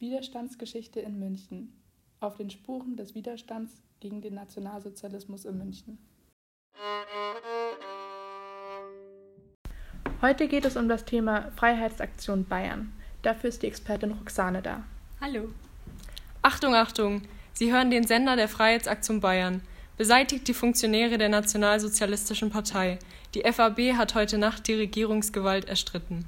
Widerstandsgeschichte in München auf den Spuren des Widerstands gegen den Nationalsozialismus in München. Heute geht es um das Thema Freiheitsaktion Bayern. Dafür ist die Expertin Roxane da. Hallo. Achtung, Achtung! Sie hören den Sender der Freiheitsaktion Bayern. Beseitigt die Funktionäre der Nationalsozialistischen Partei. Die FAB hat heute Nacht die Regierungsgewalt erstritten.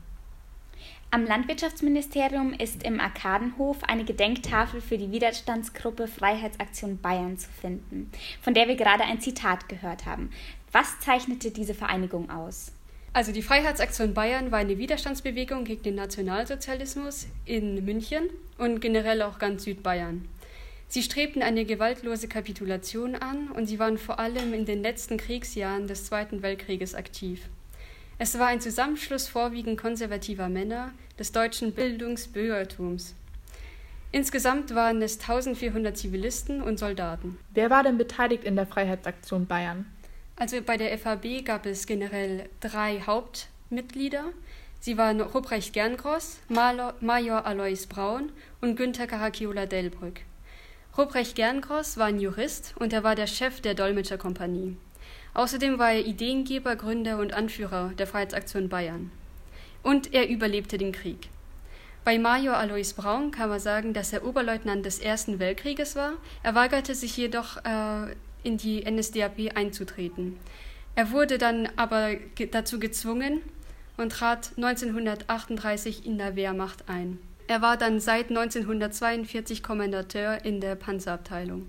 Am Landwirtschaftsministerium ist im Arkadenhof eine Gedenktafel für die Widerstandsgruppe Freiheitsaktion Bayern zu finden, von der wir gerade ein Zitat gehört haben. Was zeichnete diese Vereinigung aus? Also die Freiheitsaktion Bayern war eine Widerstandsbewegung gegen den Nationalsozialismus in München und generell auch ganz Südbayern. Sie strebten eine gewaltlose Kapitulation an und sie waren vor allem in den letzten Kriegsjahren des Zweiten Weltkrieges aktiv. Es war ein Zusammenschluss vorwiegend konservativer Männer des deutschen Bildungsbürgertums. Insgesamt waren es 1400 Zivilisten und Soldaten. Wer war denn beteiligt in der Freiheitsaktion Bayern? Also bei der FAB gab es generell drei Hauptmitglieder. Sie waren Ruprecht Gerngross, Major Alois Braun und Günther Caracchiola Delbrück. Ruprecht Gerngross war ein Jurist und er war der Chef der Dolmetscherkompanie. Außerdem war er Ideengeber, Gründer und Anführer der Freiheitsaktion Bayern. Und er überlebte den Krieg. Bei Major Alois Braun kann man sagen, dass er Oberleutnant des Ersten Weltkrieges war. Er weigerte sich jedoch, äh, in die NSDAP einzutreten. Er wurde dann aber ge dazu gezwungen und trat 1938 in der Wehrmacht ein. Er war dann seit 1942 Kommandateur in der Panzerabteilung.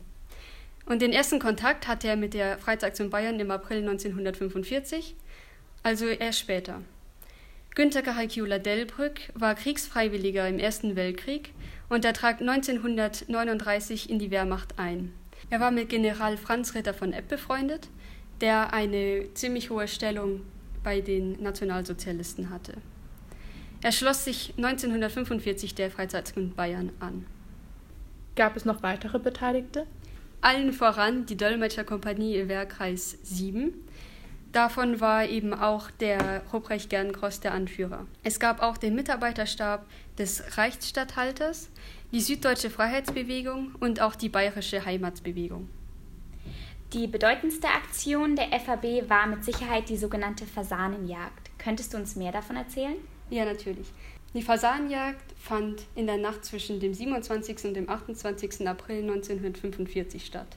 Und den ersten Kontakt hatte er mit der Freiheitsaktion Bayern im April 1945, also erst später. Günter Caracciula Delbrück war Kriegsfreiwilliger im Ersten Weltkrieg und er trat 1939 in die Wehrmacht ein. Er war mit General Franz Ritter von Epp befreundet, der eine ziemlich hohe Stellung bei den Nationalsozialisten hatte. Er schloss sich 1945 der Freizeitbund Bayern an. Gab es noch weitere Beteiligte? Allen voran die Dolmetscherkompanie im Wehrkreis 7. Davon war eben auch der Ruprecht Gernkross der Anführer. Es gab auch den Mitarbeiterstab des Reichsstatthalters, die Süddeutsche Freiheitsbewegung und auch die Bayerische Heimatsbewegung. Die bedeutendste Aktion der FAB war mit Sicherheit die sogenannte Fasanenjagd. Könntest du uns mehr davon erzählen? Ja, natürlich. Die Fasanenjagd fand in der Nacht zwischen dem 27. und dem 28. April 1945 statt.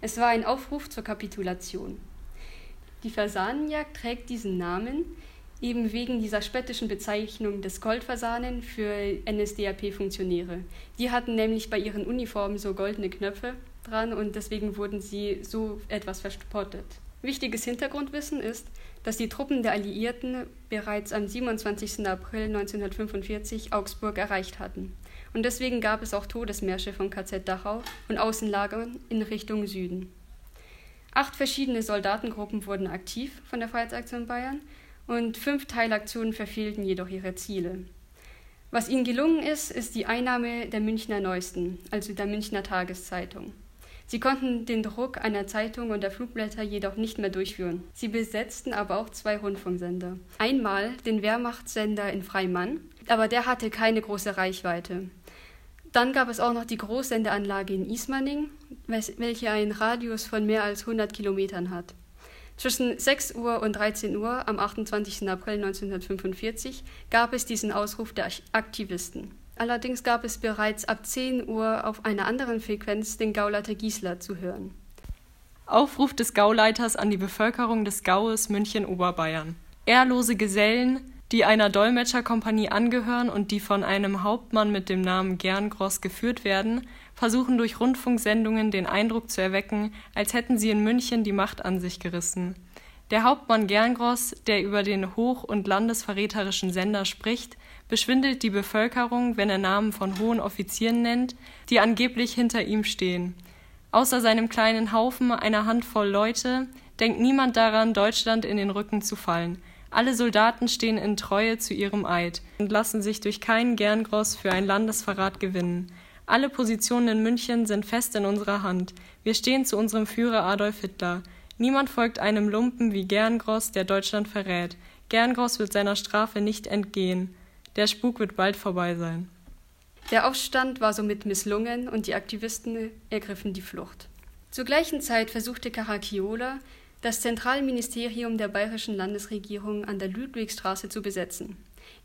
Es war ein Aufruf zur Kapitulation. Die Fasanenjagd trägt diesen Namen eben wegen dieser spöttischen Bezeichnung des Goldfasanen für NSDAP-Funktionäre. Die hatten nämlich bei ihren Uniformen so goldene Knöpfe dran und deswegen wurden sie so etwas verspottet. Wichtiges Hintergrundwissen ist, dass die Truppen der Alliierten bereits am 27. April 1945 Augsburg erreicht hatten. Und deswegen gab es auch Todesmärsche vom KZ Dachau und Außenlagern in Richtung Süden. Acht verschiedene Soldatengruppen wurden aktiv von der Freiheitsaktion Bayern und fünf Teilaktionen verfehlten jedoch ihre Ziele. Was ihnen gelungen ist, ist die Einnahme der Münchner Neuesten, also der Münchner Tageszeitung. Sie konnten den Druck einer Zeitung und der Flugblätter jedoch nicht mehr durchführen. Sie besetzten aber auch zwei Rundfunksender. Einmal den Wehrmachtssender in Freimann, aber der hatte keine große Reichweite. Dann gab es auch noch die Großsendeanlage in Ismaning, welche einen Radius von mehr als 100 Kilometern hat. Zwischen 6 Uhr und 13 Uhr am 28. April 1945 gab es diesen Ausruf der Aktivisten. Allerdings gab es bereits ab 10 Uhr auf einer anderen Frequenz den Gauleiter Giesler zu hören. Aufruf des Gauleiters an die Bevölkerung des Gaues München-Oberbayern. Ehrlose Gesellen, die einer Dolmetscherkompanie angehören und die von einem Hauptmann mit dem Namen Gerngross geführt werden, versuchen durch Rundfunksendungen den Eindruck zu erwecken, als hätten sie in München die Macht an sich gerissen. Der Hauptmann Gerngross, der über den hoch- und landesverräterischen Sender spricht, beschwindelt die Bevölkerung, wenn er Namen von hohen Offizieren nennt, die angeblich hinter ihm stehen. Außer seinem kleinen Haufen, einer Handvoll Leute, denkt niemand daran, Deutschland in den Rücken zu fallen. Alle Soldaten stehen in Treue zu ihrem Eid und lassen sich durch keinen Gerngross für ein Landesverrat gewinnen. Alle Positionen in München sind fest in unserer Hand. Wir stehen zu unserem Führer Adolf Hitler. Niemand folgt einem Lumpen wie Gerngross, der Deutschland verrät. Gerngross wird seiner Strafe nicht entgehen. Der Spuk wird bald vorbei sein. Der Aufstand war somit misslungen und die Aktivisten ergriffen die Flucht. Zur gleichen Zeit versuchte Caracciolo, das Zentralministerium der bayerischen Landesregierung an der Ludwigstraße zu besetzen.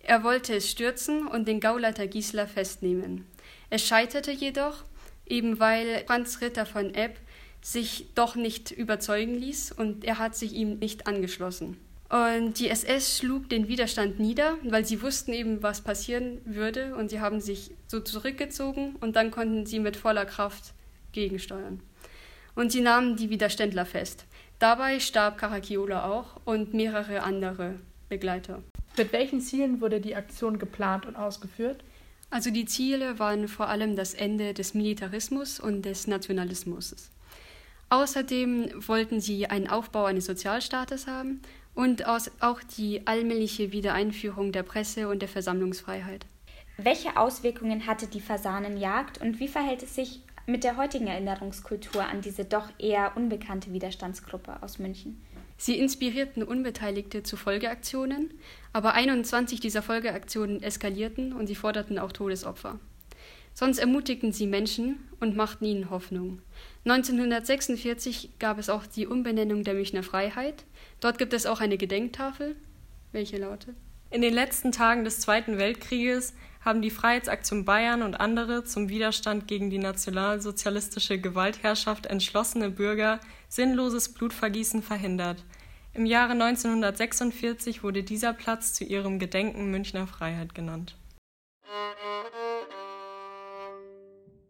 Er wollte es stürzen und den Gauleiter Gisler festnehmen. Es scheiterte jedoch, eben weil Franz Ritter von Epp sich doch nicht überzeugen ließ und er hat sich ihm nicht angeschlossen. Und die SS schlug den Widerstand nieder, weil sie wussten eben, was passieren würde und sie haben sich so zurückgezogen und dann konnten sie mit voller Kraft gegensteuern. Und sie nahmen die Widerständler fest. Dabei starb Caracciolo auch und mehrere andere Begleiter. Mit welchen Zielen wurde die Aktion geplant und ausgeführt? Also die Ziele waren vor allem das Ende des Militarismus und des Nationalismus. Außerdem wollten sie einen Aufbau eines Sozialstaates haben und auch die allmähliche Wiedereinführung der Presse und der Versammlungsfreiheit. Welche Auswirkungen hatte die Fasanenjagd und wie verhält es sich mit der heutigen Erinnerungskultur an diese doch eher unbekannte Widerstandsgruppe aus München? Sie inspirierten Unbeteiligte zu Folgeaktionen, aber 21 dieser Folgeaktionen eskalierten und sie forderten auch Todesopfer. Sonst ermutigten sie Menschen und machten ihnen Hoffnung. 1946 gab es auch die Umbenennung der Münchner Freiheit. Dort gibt es auch eine Gedenktafel. Welche lautet? In den letzten Tagen des Zweiten Weltkrieges haben die Freiheitsaktion Bayern und andere zum Widerstand gegen die nationalsozialistische Gewaltherrschaft entschlossene Bürger sinnloses Blutvergießen verhindert. Im Jahre 1946 wurde dieser Platz zu ihrem Gedenken Münchner Freiheit genannt